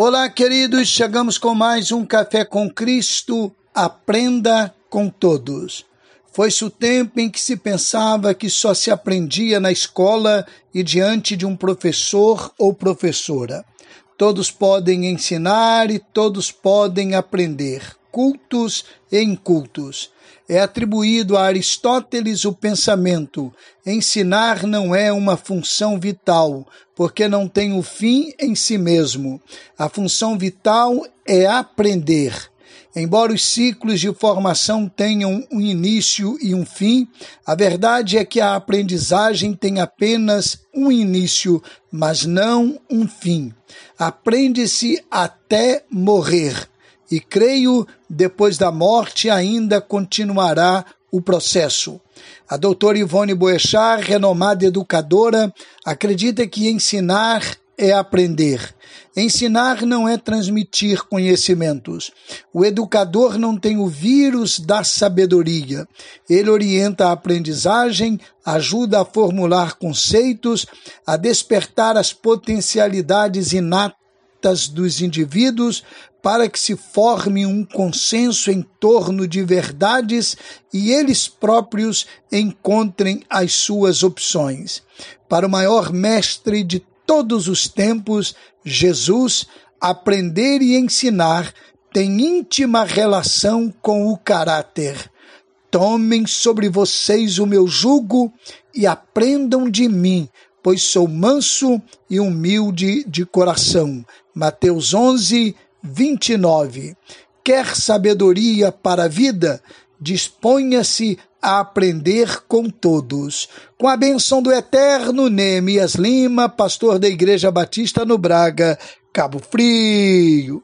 Olá, queridos, chegamos com mais um Café com Cristo. Aprenda com todos. Foi-se o tempo em que se pensava que só se aprendia na escola e diante de um professor ou professora. Todos podem ensinar e todos podem aprender, cultos e incultos. É atribuído a Aristóteles o pensamento: ensinar não é uma função vital, porque não tem o fim em si mesmo. A função vital é aprender. Embora os ciclos de formação tenham um início e um fim, a verdade é que a aprendizagem tem apenas um início, mas não um fim. Aprende-se até morrer e creio depois da morte ainda continuará o processo. A doutora Ivone Boechat, renomada educadora, acredita que ensinar é aprender. Ensinar não é transmitir conhecimentos. O educador não tem o vírus da sabedoria. Ele orienta a aprendizagem, ajuda a formular conceitos, a despertar as potencialidades inatas dos indivíduos para que se forme um consenso em torno de verdades e eles próprios encontrem as suas opções. Para o maior mestre de todos os tempos, Jesus, aprender e ensinar tem íntima relação com o caráter. Tomem sobre vocês o meu jugo e aprendam de mim, pois sou manso e humilde de coração. Mateus 11, 29. Quer sabedoria para a vida? Disponha-se a aprender com todos. Com a benção do eterno Neemias Lima, pastor da Igreja Batista no Braga, Cabo Frio.